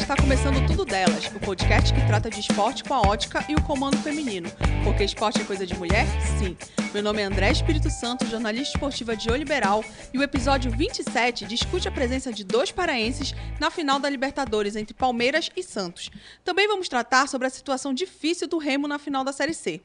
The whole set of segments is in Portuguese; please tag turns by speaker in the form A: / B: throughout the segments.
A: está começando Tudo Delas, o podcast que trata de esporte com a ótica e o comando feminino. Porque esporte é coisa de mulher? Sim. Meu nome é André Espírito Santo, jornalista esportiva de O Liberal, e o episódio 27 discute a presença de dois paraenses na final da Libertadores entre Palmeiras e Santos. Também vamos tratar sobre a situação difícil do Remo na final da Série C.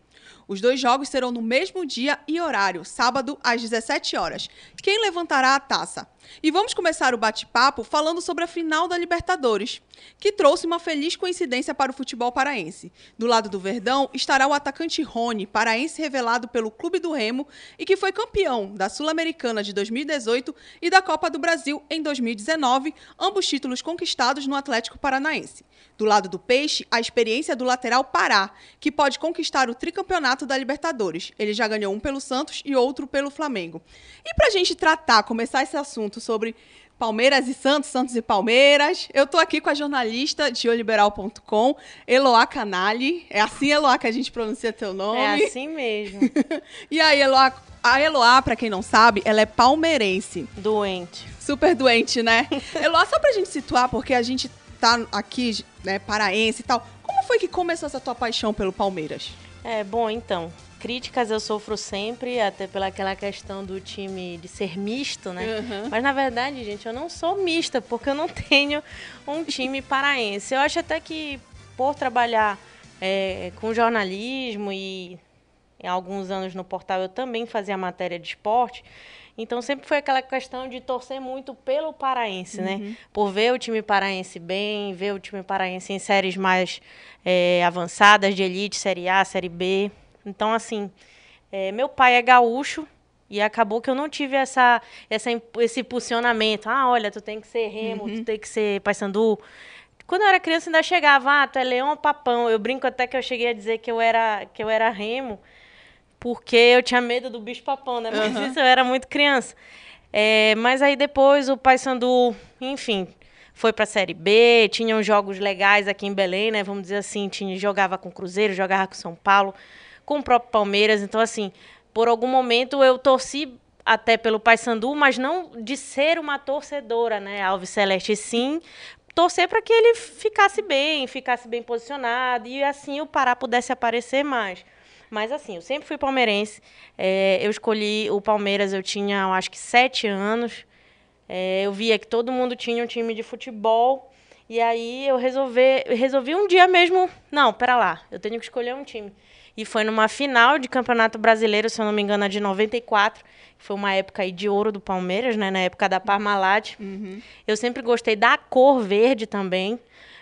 A: Os dois jogos serão no mesmo dia e horário, sábado às 17 horas. Quem levantará a taça? E vamos começar o bate-papo falando sobre a final da Libertadores, que trouxe uma feliz coincidência para o futebol paraense. Do lado do Verdão estará o atacante Rony, paraense revelado pelo Clube do Remo e que foi campeão da Sul-Americana de 2018 e da Copa do Brasil em 2019, ambos títulos conquistados no Atlético Paranaense. Do lado do Peixe, a experiência do lateral Pará, que pode conquistar o tricampeonato da Libertadores. Ele já ganhou um pelo Santos e outro pelo Flamengo. E para a gente tratar, começar esse assunto sobre Palmeiras e Santos, Santos e Palmeiras. Eu estou aqui com a jornalista de oliberal.com, Eloá Canali. É assim, Eloá, que a gente pronuncia teu nome?
B: É assim mesmo.
A: e aí, Eloá, a Eloá, para quem não sabe, ela é palmeirense.
B: Doente.
A: Super doente, né? Eloá, só pra gente situar, porque a gente tá aqui, né, paraense e tal. Como foi que começou essa tua paixão pelo Palmeiras?
B: É, bom, então, críticas eu sofro sempre, até pela aquela questão do time de ser misto, né? Uhum. Mas na verdade, gente, eu não sou mista, porque eu não tenho um time paraense. Eu acho até que por trabalhar é, com jornalismo e em alguns anos no portal eu também fazia matéria de esporte. Então sempre foi aquela questão de torcer muito pelo paraense, né? uhum. né? Por ver o time paraense bem, ver o time paraense em séries mais é, avançadas de elite, série A, série B. Então, assim, é, meu pai é gaúcho e acabou que eu não tive essa, essa, esse impulsionamento. Ah, olha, tu tem que ser remo, uhum. tu tem que ser paysandu. Quando eu era criança ainda chegava, ah, tu é leão ou papão. Eu brinco até que eu cheguei a dizer que eu era, que eu era remo porque eu tinha medo do bicho papão, né? Mas uhum. isso eu era muito criança. É, mas aí depois o Paysandu, enfim, foi para a Série B, tinha uns jogos legais aqui em Belém, né? Vamos dizer assim, tinha, jogava com Cruzeiro, jogava com São Paulo, com o próprio Palmeiras. Então, assim, por algum momento eu torci até pelo Paysandu, mas não de ser uma torcedora, né? Alves Celeste, sim, torcer para que ele ficasse bem, ficasse bem posicionado e assim o Pará pudesse aparecer mais. Mas assim, eu sempre fui palmeirense. É, eu escolhi o Palmeiras, eu tinha, eu acho que sete anos. É, eu via que todo mundo tinha um time de futebol. E aí eu resolvi, resolvi um dia mesmo, não, pera lá, eu tenho que escolher um time. E foi numa final de Campeonato Brasileiro, se eu não me engano, de 94. Foi uma época aí de ouro do Palmeiras, né? Na época da Parmalat. Uhum. Eu sempre gostei da cor verde também.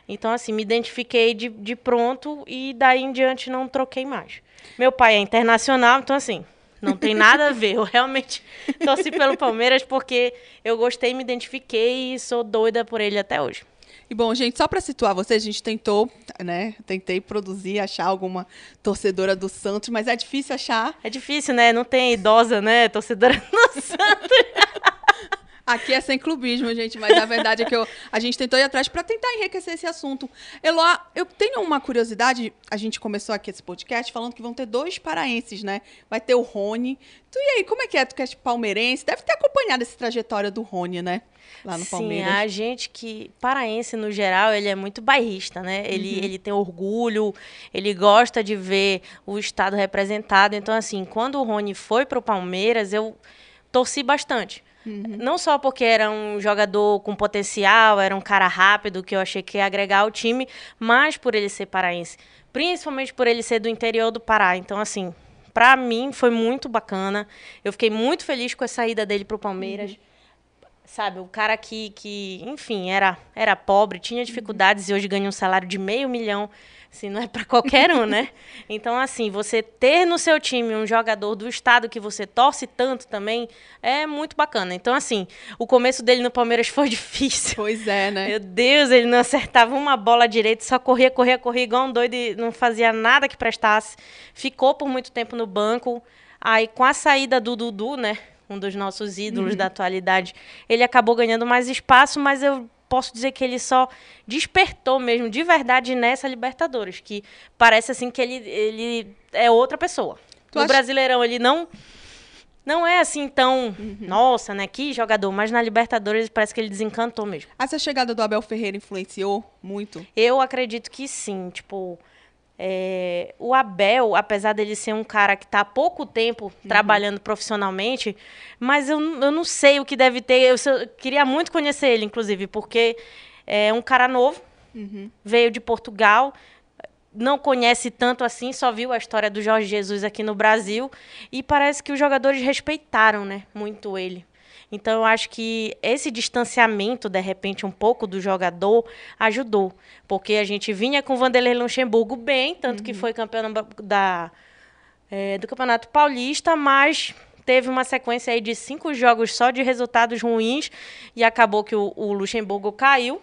B: Então, assim, me identifiquei de, de pronto e daí em diante não troquei mais. Meu pai é internacional, então assim, não tem nada a ver. Eu realmente torci pelo Palmeiras porque eu gostei, me identifiquei e sou doida por ele até hoje.
A: E bom, gente, só para situar vocês, a gente tentou, né? Tentei produzir, achar alguma torcedora do Santos, mas é difícil achar.
B: É difícil, né? Não tem idosa, né? Torcedora do Santos.
A: Aqui é sem clubismo, gente, mas a verdade é que eu, a gente tentou ir atrás para tentar enriquecer esse assunto. Eloá, eu tenho uma curiosidade, a gente começou aqui esse podcast falando que vão ter dois paraenses, né? Vai ter o Rony. Tu e aí, como é que é? Tu que é palmeirense? Deve ter acompanhado essa trajetória do Rony, né? Lá no
B: Sim,
A: Palmeiras.
B: a gente que, paraense no geral, ele é muito bairrista, né? Ele, uhum. ele tem orgulho, ele gosta de ver o estado representado. Então, assim, quando o Rony foi para o Palmeiras, eu torci bastante Uhum. Não só porque era um jogador com potencial, era um cara rápido que eu achei que ia agregar ao time, mas por ele ser paraense. Principalmente por ele ser do interior do Pará. Então, assim, para mim foi muito bacana. Eu fiquei muito feliz com a saída dele pro Palmeiras. Uhum. Sabe, o cara que, que enfim, era, era pobre, tinha dificuldades uhum. e hoje ganha um salário de meio milhão Assim, não é para qualquer um, né? Então, assim, você ter no seu time um jogador do estado que você torce tanto também é muito bacana. Então, assim, o começo dele no Palmeiras foi difícil.
A: Pois é, né?
B: Meu Deus, ele não acertava uma bola direita, só corria, corria, corria igual um doido e não fazia nada que prestasse. Ficou por muito tempo no banco. Aí, com a saída do Dudu, né? Um dos nossos ídolos uhum. da atualidade, ele acabou ganhando mais espaço, mas eu posso dizer que ele só despertou mesmo de verdade nessa Libertadores, que parece assim que ele, ele é outra pessoa. Tu no acha... Brasileirão ele não não é assim tão, uhum. nossa, né, que jogador, mas na Libertadores parece que ele desencantou mesmo.
A: Essa chegada do Abel Ferreira influenciou muito?
B: Eu acredito que sim, tipo, é, o Abel, apesar dele ser um cara que está há pouco tempo uhum. trabalhando profissionalmente, mas eu, eu não sei o que deve ter. Eu, eu queria muito conhecer ele, inclusive, porque é um cara novo, uhum. veio de Portugal, não conhece tanto assim, só viu a história do Jorge Jesus aqui no Brasil e parece que os jogadores respeitaram, né, muito ele. Então eu acho que esse distanciamento, de repente, um pouco do jogador ajudou. Porque a gente vinha com o Vanderlei Luxemburgo bem, tanto uhum. que foi campeão da, é, do Campeonato Paulista, mas teve uma sequência aí de cinco jogos só de resultados ruins e acabou que o, o Luxemburgo caiu.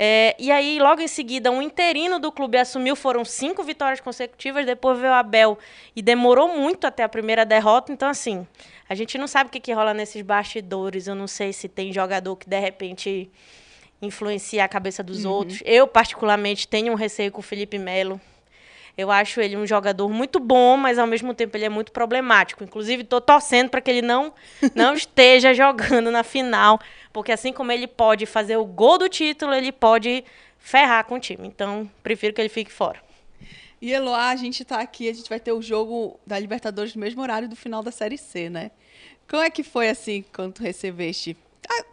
B: É, e aí, logo em seguida, um interino do clube assumiu, foram cinco vitórias consecutivas, depois veio o Abel e demorou muito até a primeira derrota. Então, assim, a gente não sabe o que, que rola nesses bastidores. Eu não sei se tem jogador que, de repente, influencia a cabeça dos uhum. outros. Eu, particularmente, tenho um receio com o Felipe Melo. Eu acho ele um jogador muito bom, mas ao mesmo tempo ele é muito problemático. Inclusive, estou torcendo para que ele não, não esteja jogando na final, porque assim como ele pode fazer o gol do título, ele pode ferrar com o time. Então, prefiro que ele fique fora.
A: E Eloá, a gente está aqui, a gente vai ter o jogo da Libertadores no mesmo horário do final da Série C, né? Como é que foi assim quando tu recebeste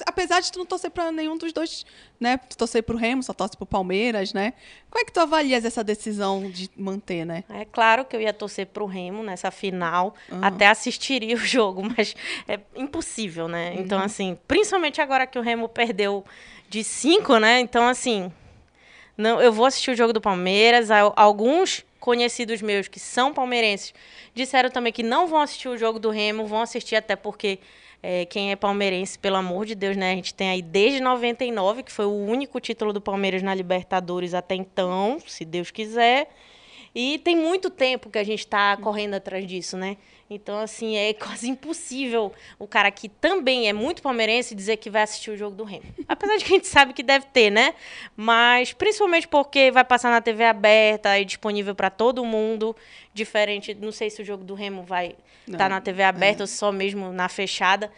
A: apesar de tu não torcer para nenhum dos dois, né? Tu torcer pro Remo, só torce pro Palmeiras, né? Como é que tu avalias essa decisão de manter, né?
B: É claro que eu ia torcer pro Remo nessa final, uhum. até assistiria o jogo, mas é impossível, né? Uhum. Então, assim, principalmente agora que o Remo perdeu de cinco, né? Então, assim, não, eu vou assistir o jogo do Palmeiras. Alguns conhecidos meus que são palmeirenses disseram também que não vão assistir o jogo do Remo, vão assistir até porque é, quem é palmeirense, pelo amor de Deus, né? A gente tem aí desde 99, que foi o único título do Palmeiras na Libertadores até então, se Deus quiser. E tem muito tempo que a gente está correndo atrás disso, né? Então, assim, é quase impossível o cara que também é muito palmeirense dizer que vai assistir o jogo do Remo. Apesar de que a gente sabe que deve ter, né? Mas principalmente porque vai passar na TV aberta e disponível para todo mundo. Diferente, não sei se o jogo do Remo vai estar tá na TV aberta é. ou só mesmo na fechada.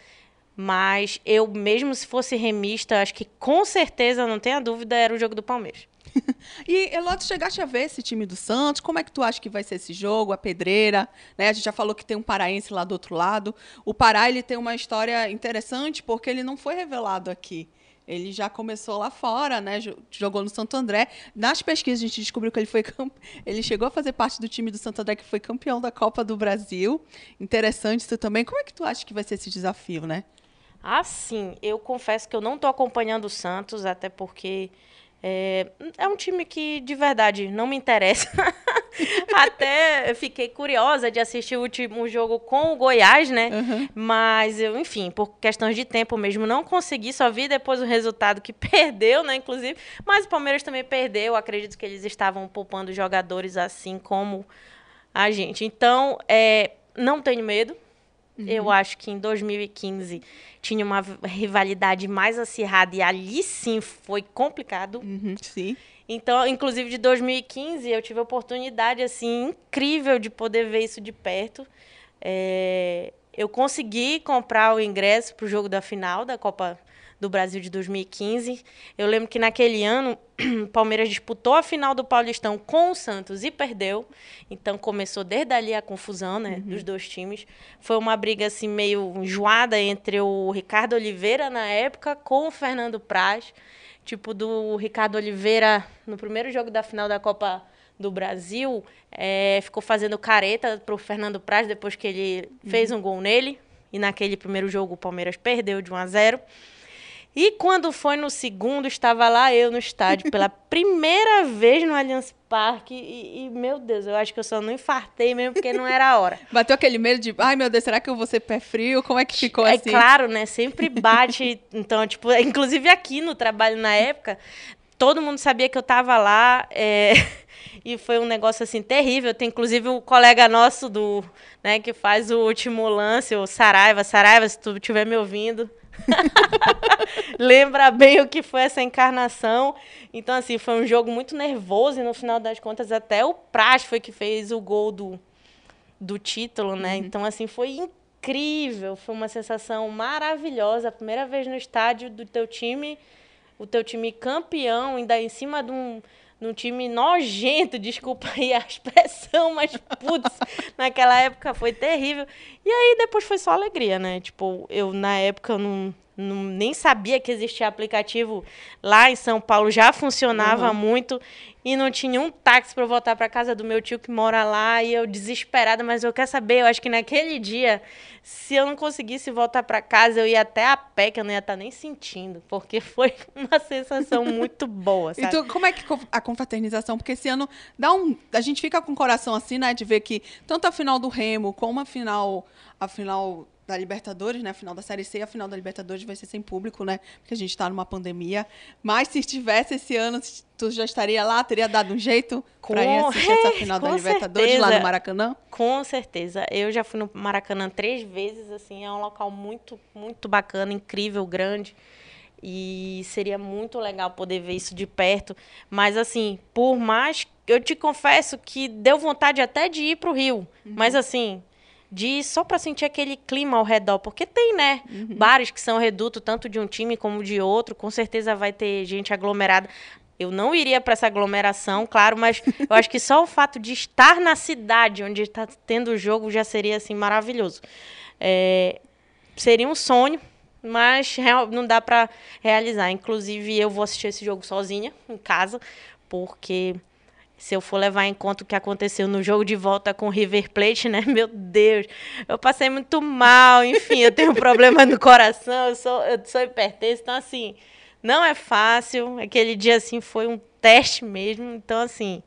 B: Mas eu, mesmo se fosse remista, acho que com certeza, não tenha dúvida, era o jogo do Palmeiras.
A: e, Elô, chegaste a ver esse time do Santos? Como é que tu acha que vai ser esse jogo? A pedreira, né? A gente já falou que tem um paraense lá do outro lado. O Pará, ele tem uma história interessante porque ele não foi revelado aqui. Ele já começou lá fora, né? Jogou no Santo André. Nas pesquisas a gente descobriu que ele foi ele chegou a fazer parte do time do Santo André que foi campeão da Copa do Brasil. Interessante isso também. Como é que tu acha que vai ser esse desafio, né?
B: Ah, sim. Eu confesso que eu não estou acompanhando o Santos, até porque é, é um time que, de verdade, não me interessa. Até fiquei curiosa de assistir o último jogo com o Goiás, né? Uhum. Mas, eu, enfim, por questões de tempo mesmo, não consegui. Só vi depois o resultado que perdeu, né? Inclusive. Mas o Palmeiras também perdeu. Acredito que eles estavam poupando jogadores assim como a gente. Então, é, não tenho medo. Uhum. Eu acho que em 2015 tinha uma rivalidade mais acirrada e ali sim foi complicado.
A: Uhum, sim.
B: Então, inclusive de 2015, eu tive a oportunidade assim incrível de poder ver isso de perto. É, eu consegui comprar o ingresso para o jogo da final da Copa do Brasil de 2015. Eu lembro que naquele ano o Palmeiras disputou a final do Paulistão com o Santos e perdeu. Então começou desde ali a confusão, né, uhum. dos dois times. Foi uma briga assim meio enjoada entre o Ricardo Oliveira na época com o Fernando Praz, tipo do Ricardo Oliveira no primeiro jogo da final da Copa do Brasil, é, ficou fazendo careta pro Fernando Praz depois que ele uhum. fez um gol nele. E naquele primeiro jogo o Palmeiras perdeu de 1 a 0. E quando foi no segundo, estava lá eu no estádio pela primeira vez no Allianz Parque. E, e, meu Deus, eu acho que eu só não infartei mesmo porque não era a hora.
A: Bateu aquele medo de, ai meu Deus, será que eu vou ser pé frio? Como é que ficou
B: é
A: assim?
B: É claro, né? Sempre bate. então, tipo, inclusive aqui no trabalho na época, todo mundo sabia que eu estava lá. É... E foi um negócio assim terrível. Tem inclusive o colega nosso do, né, que faz o último lance, o Saraiva. Saraiva, se tu estiver me ouvindo, Lembra bem o que foi essa encarnação. Então, assim, foi um jogo muito nervoso e no final das contas até o Praz foi que fez o gol do, do título, né? Uhum. Então, assim, foi incrível. Foi uma sensação maravilhosa. A primeira vez no estádio do teu time, o teu time campeão, ainda em cima de um num time nojento, desculpa aí a expressão, mas putz, naquela época foi terrível. E aí depois foi só alegria, né? Tipo, eu na época eu não, não nem sabia que existia aplicativo lá em São Paulo, já funcionava uhum. muito e não tinha um táxi para voltar para casa do meu tio que mora lá e eu desesperada, mas eu quero saber, eu acho que naquele dia, se eu não conseguisse voltar para casa, eu ia até a pé, que eu não ia estar tá nem sentindo, porque foi uma sensação muito boa, sabe?
A: Então, como é que a confraternização, porque esse ano dá um, a gente fica com o coração assim, né, de ver que tanto a final do Remo como a final a final da Libertadores, né? A final da Série C, a final da Libertadores vai ser sem público, né? Porque a gente está numa pandemia. Mas se estivesse esse ano, tu já estaria lá? Teria dado um jeito para ir assistir essa final da Libertadores certeza. lá no Maracanã?
B: Com certeza. Eu já fui no Maracanã três vezes, assim, é um local muito, muito bacana, incrível, grande. E seria muito legal poder ver isso de perto. Mas, assim, por mais. Eu te confesso que deu vontade até de ir para o Rio. Uhum. Mas, assim, de só para sentir aquele clima ao redor, porque tem, né? Uhum. Bares que são reduto tanto de um time como de outro, com certeza vai ter gente aglomerada. Eu não iria para essa aglomeração, claro, mas eu acho que só o fato de estar na cidade onde está tendo o jogo já seria assim maravilhoso. É, seria um sonho, mas não dá para realizar. Inclusive, eu vou assistir esse jogo sozinha em casa, porque se eu for levar em conta o que aconteceu no jogo de volta com o River Plate, né? Meu Deus, eu passei muito mal, enfim, eu tenho um problema no coração, eu sou, eu sou hipertenso, então assim, não é fácil. Aquele dia assim foi um teste mesmo, então assim,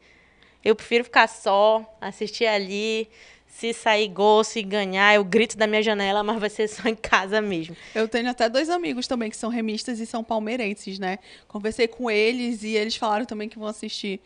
B: eu prefiro ficar só, assistir ali, se sair gol, se ganhar, eu grito da minha janela, mas vai ser só em casa mesmo.
A: Eu tenho até dois amigos também que são remistas e são palmeirenses, né? Conversei com eles e eles falaram também que vão assistir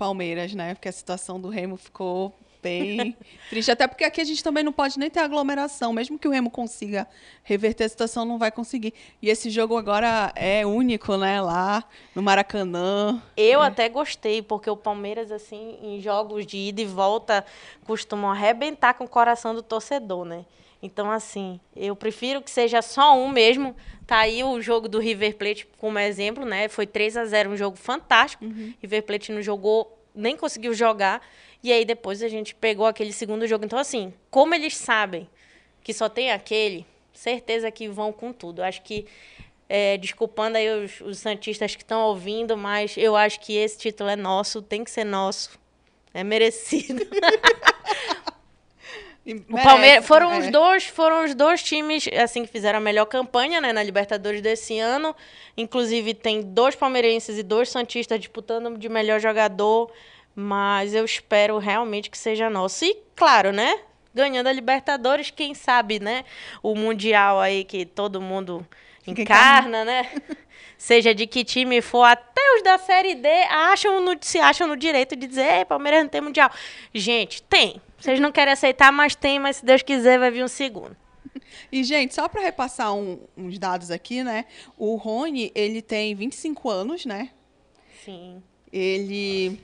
A: Palmeiras, né? Porque a situação do Remo ficou bem triste. Até porque aqui a gente também não pode nem ter aglomeração. Mesmo que o Remo consiga reverter a situação, não vai conseguir. E esse jogo agora é único, né? Lá no Maracanã.
B: Eu
A: é.
B: até gostei, porque o Palmeiras, assim, em jogos de ida e volta, costumam arrebentar com o coração do torcedor, né? Então, assim, eu prefiro que seja só um mesmo. Tá aí o jogo do River Plate como exemplo, né? Foi 3 a 0 um jogo fantástico. Uhum. River Plate não jogou, nem conseguiu jogar. E aí depois a gente pegou aquele segundo jogo. Então, assim, como eles sabem que só tem aquele, certeza que vão com tudo. Acho que, é, desculpando aí os, os Santistas que estão ouvindo, mas eu acho que esse título é nosso, tem que ser nosso. É merecido. o Palmeiras foram os dois foram os dois times assim que fizeram a melhor campanha né, na Libertadores desse ano. Inclusive tem dois palmeirenses e dois santistas disputando de melhor jogador mas eu espero realmente que seja nosso. E claro né ganhando a Libertadores quem sabe né o mundial aí que todo mundo encarna né seja de que time for, até os da Série D acham no, se acham no direito de dizer, Palmeiras não tem mundial. Gente, tem. Vocês não querem aceitar, mas tem, mas se Deus quiser vai vir um segundo.
A: E, gente, só para repassar um, uns dados aqui, né? O Rony, ele tem 25 anos, né?
B: Sim.
A: Ele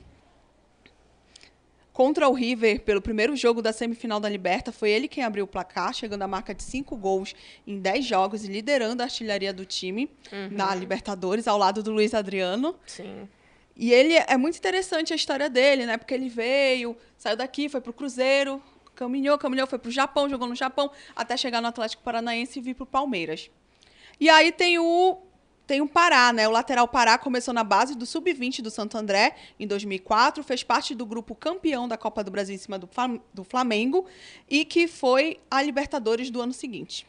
A: Contra o River, pelo primeiro jogo da semifinal da Liberta, foi ele quem abriu o placar, chegando à marca de cinco gols em dez jogos e liderando a artilharia do time uhum. na Libertadores, ao lado do Luiz Adriano.
B: Sim.
A: E ele é muito interessante a história dele, né? Porque ele veio, saiu daqui, foi pro Cruzeiro, caminhou, caminhou, foi pro Japão, jogou no Japão, até chegar no Atlético Paranaense e vir pro Palmeiras. E aí tem o tem o Pará, né? O lateral Pará começou na base do sub-20 do Santo André em 2004, fez parte do grupo campeão da Copa do Brasil em cima do Flamengo e que foi a Libertadores do ano seguinte.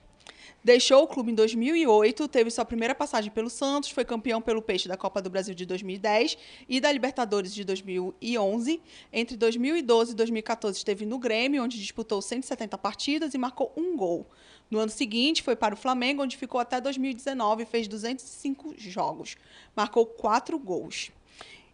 A: Deixou o clube em 2008, teve sua primeira passagem pelo Santos, foi campeão pelo Peixe da Copa do Brasil de 2010 e da Libertadores de 2011. Entre 2012 e 2014 esteve no Grêmio, onde disputou 170 partidas e marcou um gol. No ano seguinte, foi para o Flamengo, onde ficou até 2019 e fez 205 jogos. Marcou quatro gols.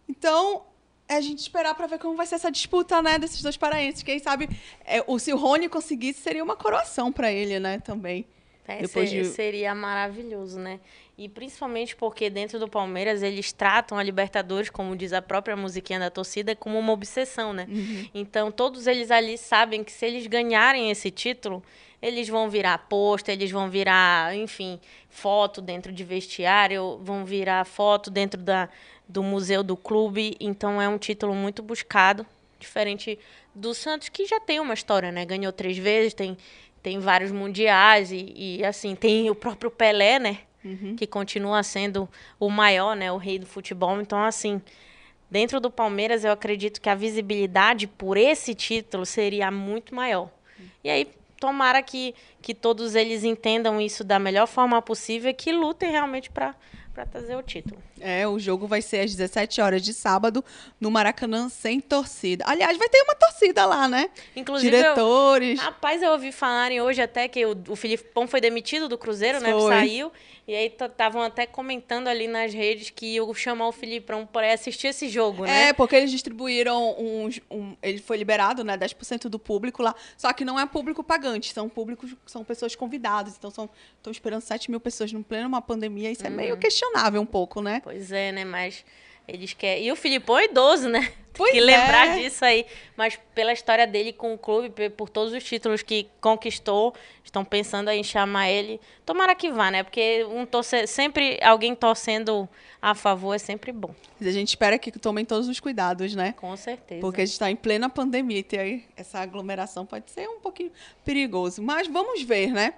A: Então, é a gente esperar para ver como vai ser essa disputa, né, desses dois paraenses. Quem sabe, é, o, se o Rony conseguisse, seria uma coroação para ele, né, também.
B: É, Depois ser, de... Seria maravilhoso, né? E principalmente porque dentro do Palmeiras eles tratam a Libertadores, como diz a própria musiquinha da torcida, como uma obsessão, né? Uhum. Então todos eles ali sabem que se eles ganharem esse título, eles vão virar posto, eles vão virar, enfim, foto dentro de vestiário, vão virar foto dentro da, do museu do clube. Então é um título muito buscado, diferente do Santos, que já tem uma história, né? Ganhou três vezes, tem tem vários mundiais e, e, assim, tem o próprio Pelé, né? Uhum. Que continua sendo o maior, né? O rei do futebol. Então, assim, dentro do Palmeiras, eu acredito que a visibilidade por esse título seria muito maior. Uhum. E aí, tomara que, que todos eles entendam isso da melhor forma possível e que lutem realmente para trazer o título.
A: É, o jogo vai ser às 17 horas de sábado no Maracanã sem torcida. Aliás, vai ter uma torcida lá, né?
B: Inclusive,
A: diretores.
B: Eu, rapaz, eu ouvi falarem hoje até que o, o Filipão foi demitido do Cruzeiro, né? foi. né? Saiu. E aí estavam até comentando ali nas redes que eu chamar o Filipão para assistir esse jogo, né?
A: É, porque eles distribuíram uns. Um, ele foi liberado, né? 10% do público lá. Só que não é público pagante, são públicos, são pessoas convidadas. Então são. Estão esperando 7 mil pessoas no pleno uma pandemia. Isso uhum. é meio uhum. questionável um pouco, né?
B: Pois é, né? Mas eles querem. E o Filipão é idoso, né? Pois que lembrar é. disso aí. Mas pela história dele com o clube, por todos os títulos que conquistou, estão pensando em chamar ele. Tomara que vá, né? Porque um torce... sempre alguém torcendo a favor é sempre bom.
A: A gente espera que tomem todos os cuidados, né?
B: Com certeza.
A: Porque a gente está em plena pandemia e aí essa aglomeração pode ser um pouquinho perigoso. Mas vamos ver, né?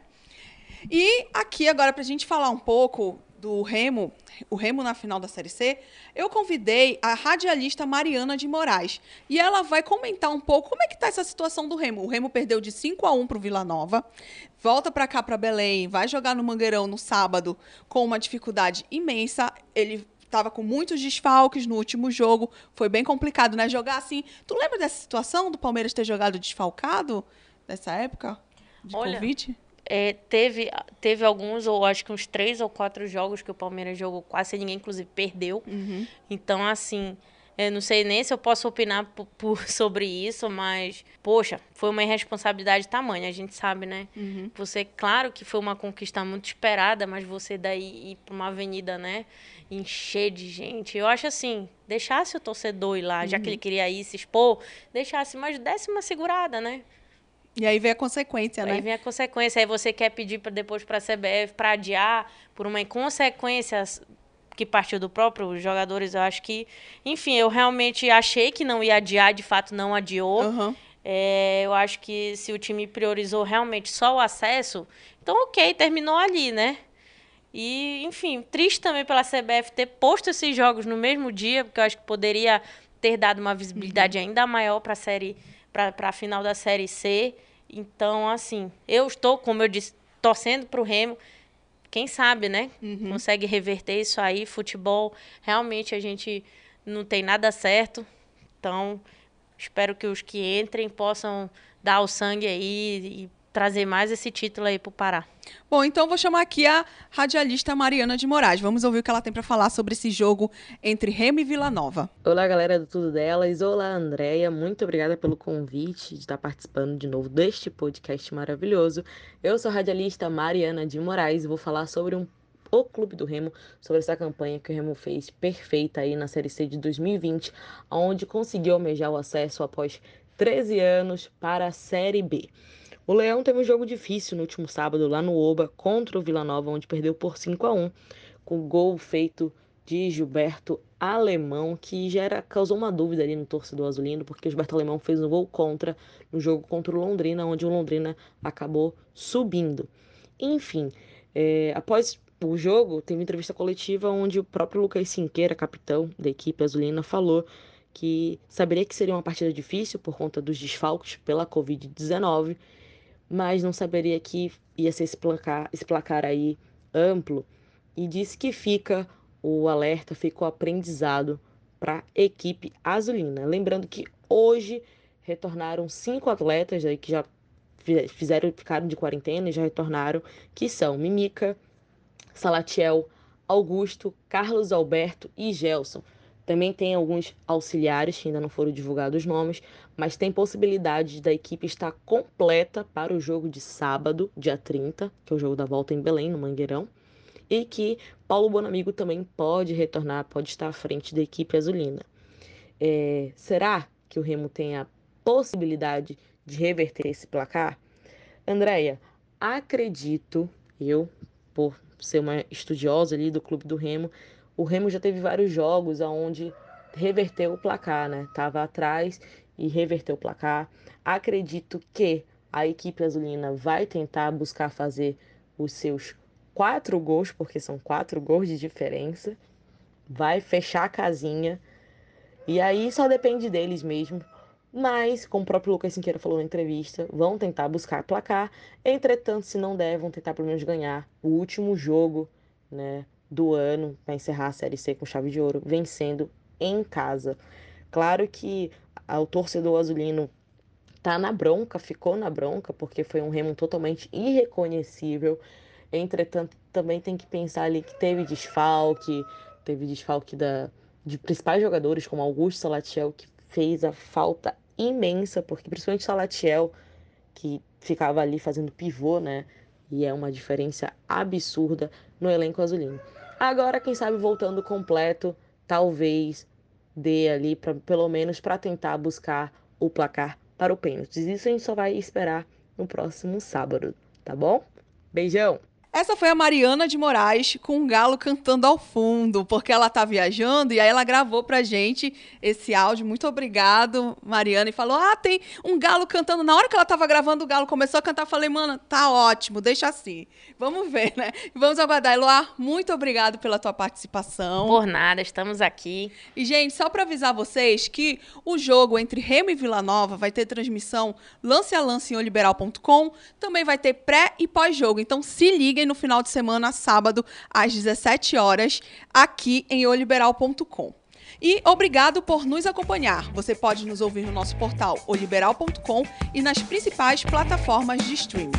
A: E aqui agora para a gente falar um pouco do Remo, o Remo na final da Série C, eu convidei a radialista Mariana de Moraes. E ela vai comentar um pouco como é que está essa situação do Remo. O Remo perdeu de 5 a 1 para o Vila Nova, volta para cá para Belém, vai jogar no Mangueirão no sábado com uma dificuldade imensa. Ele estava com muitos desfalques no último jogo, foi bem complicado, né? Jogar assim. Tu lembra dessa situação do Palmeiras ter jogado desfalcado nessa época de Olha, Covid?
B: É, teve, teve alguns, ou acho que uns três ou quatro jogos que o Palmeiras jogou quase ninguém, inclusive, perdeu. Uhum. Então, assim, eu não sei nem se eu posso opinar por, por, sobre isso, mas, poxa, foi uma irresponsabilidade tamanha, a gente sabe, né? Uhum. Você, claro que foi uma conquista muito esperada, mas você daí ir para uma avenida, né? Encher de gente. Eu acho assim, deixasse o torcedor ir lá, uhum. já que uhum. ele queria ir se expor, deixasse, mas desse uma segurada, né?
A: E aí vem a consequência,
B: aí
A: né?
B: Aí vem a consequência. Aí você quer pedir pra, depois para a CBF para adiar por uma inconsequência que partiu do próprio jogadores. Eu acho que, enfim, eu realmente achei que não ia adiar, de fato não adiou. Uhum. É, eu acho que se o time priorizou realmente só o acesso, então ok, terminou ali, né? E, enfim, triste também pela CBF ter posto esses jogos no mesmo dia, porque eu acho que poderia ter dado uma visibilidade uhum. ainda maior para a série, para a final da série C. Então, assim, eu estou, como eu disse, torcendo para o Remo. Quem sabe, né? Uhum. Consegue reverter isso aí. Futebol, realmente a gente não tem nada certo. Então, espero que os que entrem possam dar o sangue aí e trazer mais esse título aí para o Pará.
A: Bom, então vou chamar aqui a radialista Mariana de Moraes. Vamos ouvir o que ela tem para falar sobre esse jogo entre Remo e Vila Nova.
C: Olá, galera do Tudo Delas. Olá, Andréia. Muito obrigada pelo convite de estar participando de novo deste podcast maravilhoso. Eu sou a radialista Mariana de Moraes e vou falar sobre um o Clube do Remo sobre essa campanha que o Remo fez perfeita aí na Série C de 2020, onde conseguiu almejar o acesso após 13 anos para a Série B. O Leão teve um jogo difícil no último sábado lá no Oba contra o Vila Nova, onde perdeu por 5 a 1 com gol feito de Gilberto Alemão, que já era, causou uma dúvida ali no torcedor azulino, porque Gilberto Alemão fez um gol contra no jogo contra o Londrina, onde o Londrina acabou subindo. Enfim, é, após o jogo, teve entrevista coletiva onde o próprio Lucas Sinqueira, capitão da equipe azulina, falou que saberia que seria uma partida difícil por conta dos desfalques pela Covid-19 mas não saberia que ia ser esse placar, esse placar aí amplo e disse que fica o alerta, fica o aprendizado para a equipe azulina. Lembrando que hoje retornaram cinco atletas aí que já fizeram ficaram de quarentena e já retornaram, que são Mimica, Salatiel, Augusto, Carlos Alberto e Gelson. Também tem alguns auxiliares que ainda não foram divulgados os nomes, mas tem possibilidade da equipe estar completa para o jogo de sábado, dia 30, que é o jogo da volta em Belém, no Mangueirão, e que Paulo Bonamigo também pode retornar, pode estar à frente da equipe azulina. É, será que o Remo tem a possibilidade de reverter esse placar? Andréia, acredito, eu, por ser uma estudiosa ali do clube do Remo, o Remo já teve vários jogos onde reverteu o placar, né? Tava atrás e reverteu o placar. Acredito que a equipe azulina vai tentar buscar fazer os seus quatro gols, porque são quatro gols de diferença. Vai fechar a casinha. E aí só depende deles mesmo. Mas, como o próprio Lucas Sinqueira falou na entrevista, vão tentar buscar placar. Entretanto, se não der, vão tentar pelo menos ganhar o último jogo né, do ano para encerrar a Série C com chave de ouro, vencendo em casa. Claro que o torcedor azulino tá na bronca, ficou na bronca, porque foi um Remo totalmente irreconhecível. Entretanto, também tem que pensar ali que teve desfalque, teve desfalque da, de principais jogadores, como Augusto Salatiel, que fez a falta imensa, porque principalmente Salatiel, que ficava ali fazendo pivô, né? E é uma diferença absurda no elenco azulino. Agora, quem sabe voltando completo, talvez dê ali, pra, pelo menos para tentar buscar o placar para o pênalti. Isso a gente só vai esperar no próximo sábado, tá bom? Beijão!
A: Essa foi a Mariana de Moraes com um galo cantando ao fundo, porque ela tá viajando e aí ela gravou pra gente esse áudio. Muito obrigado, Mariana, e falou: "Ah, tem um galo cantando". Na hora que ela tava gravando, o galo começou a cantar, falei: "Mano, tá ótimo, deixa assim". Vamos ver, né? Vamos aguardar. Eloá, muito obrigado pela tua participação.
B: Por nada, estamos aqui.
A: E gente, só para avisar vocês que o jogo entre Remo e Vila Nova vai ter transmissão lance a lance em oliberal.com, também vai ter pré e pós-jogo. Então se liguem no final de semana, sábado, às 17 horas, aqui em oliberal.com. E obrigado por nos acompanhar. Você pode nos ouvir no nosso portal oliberal.com e nas principais plataformas de streaming.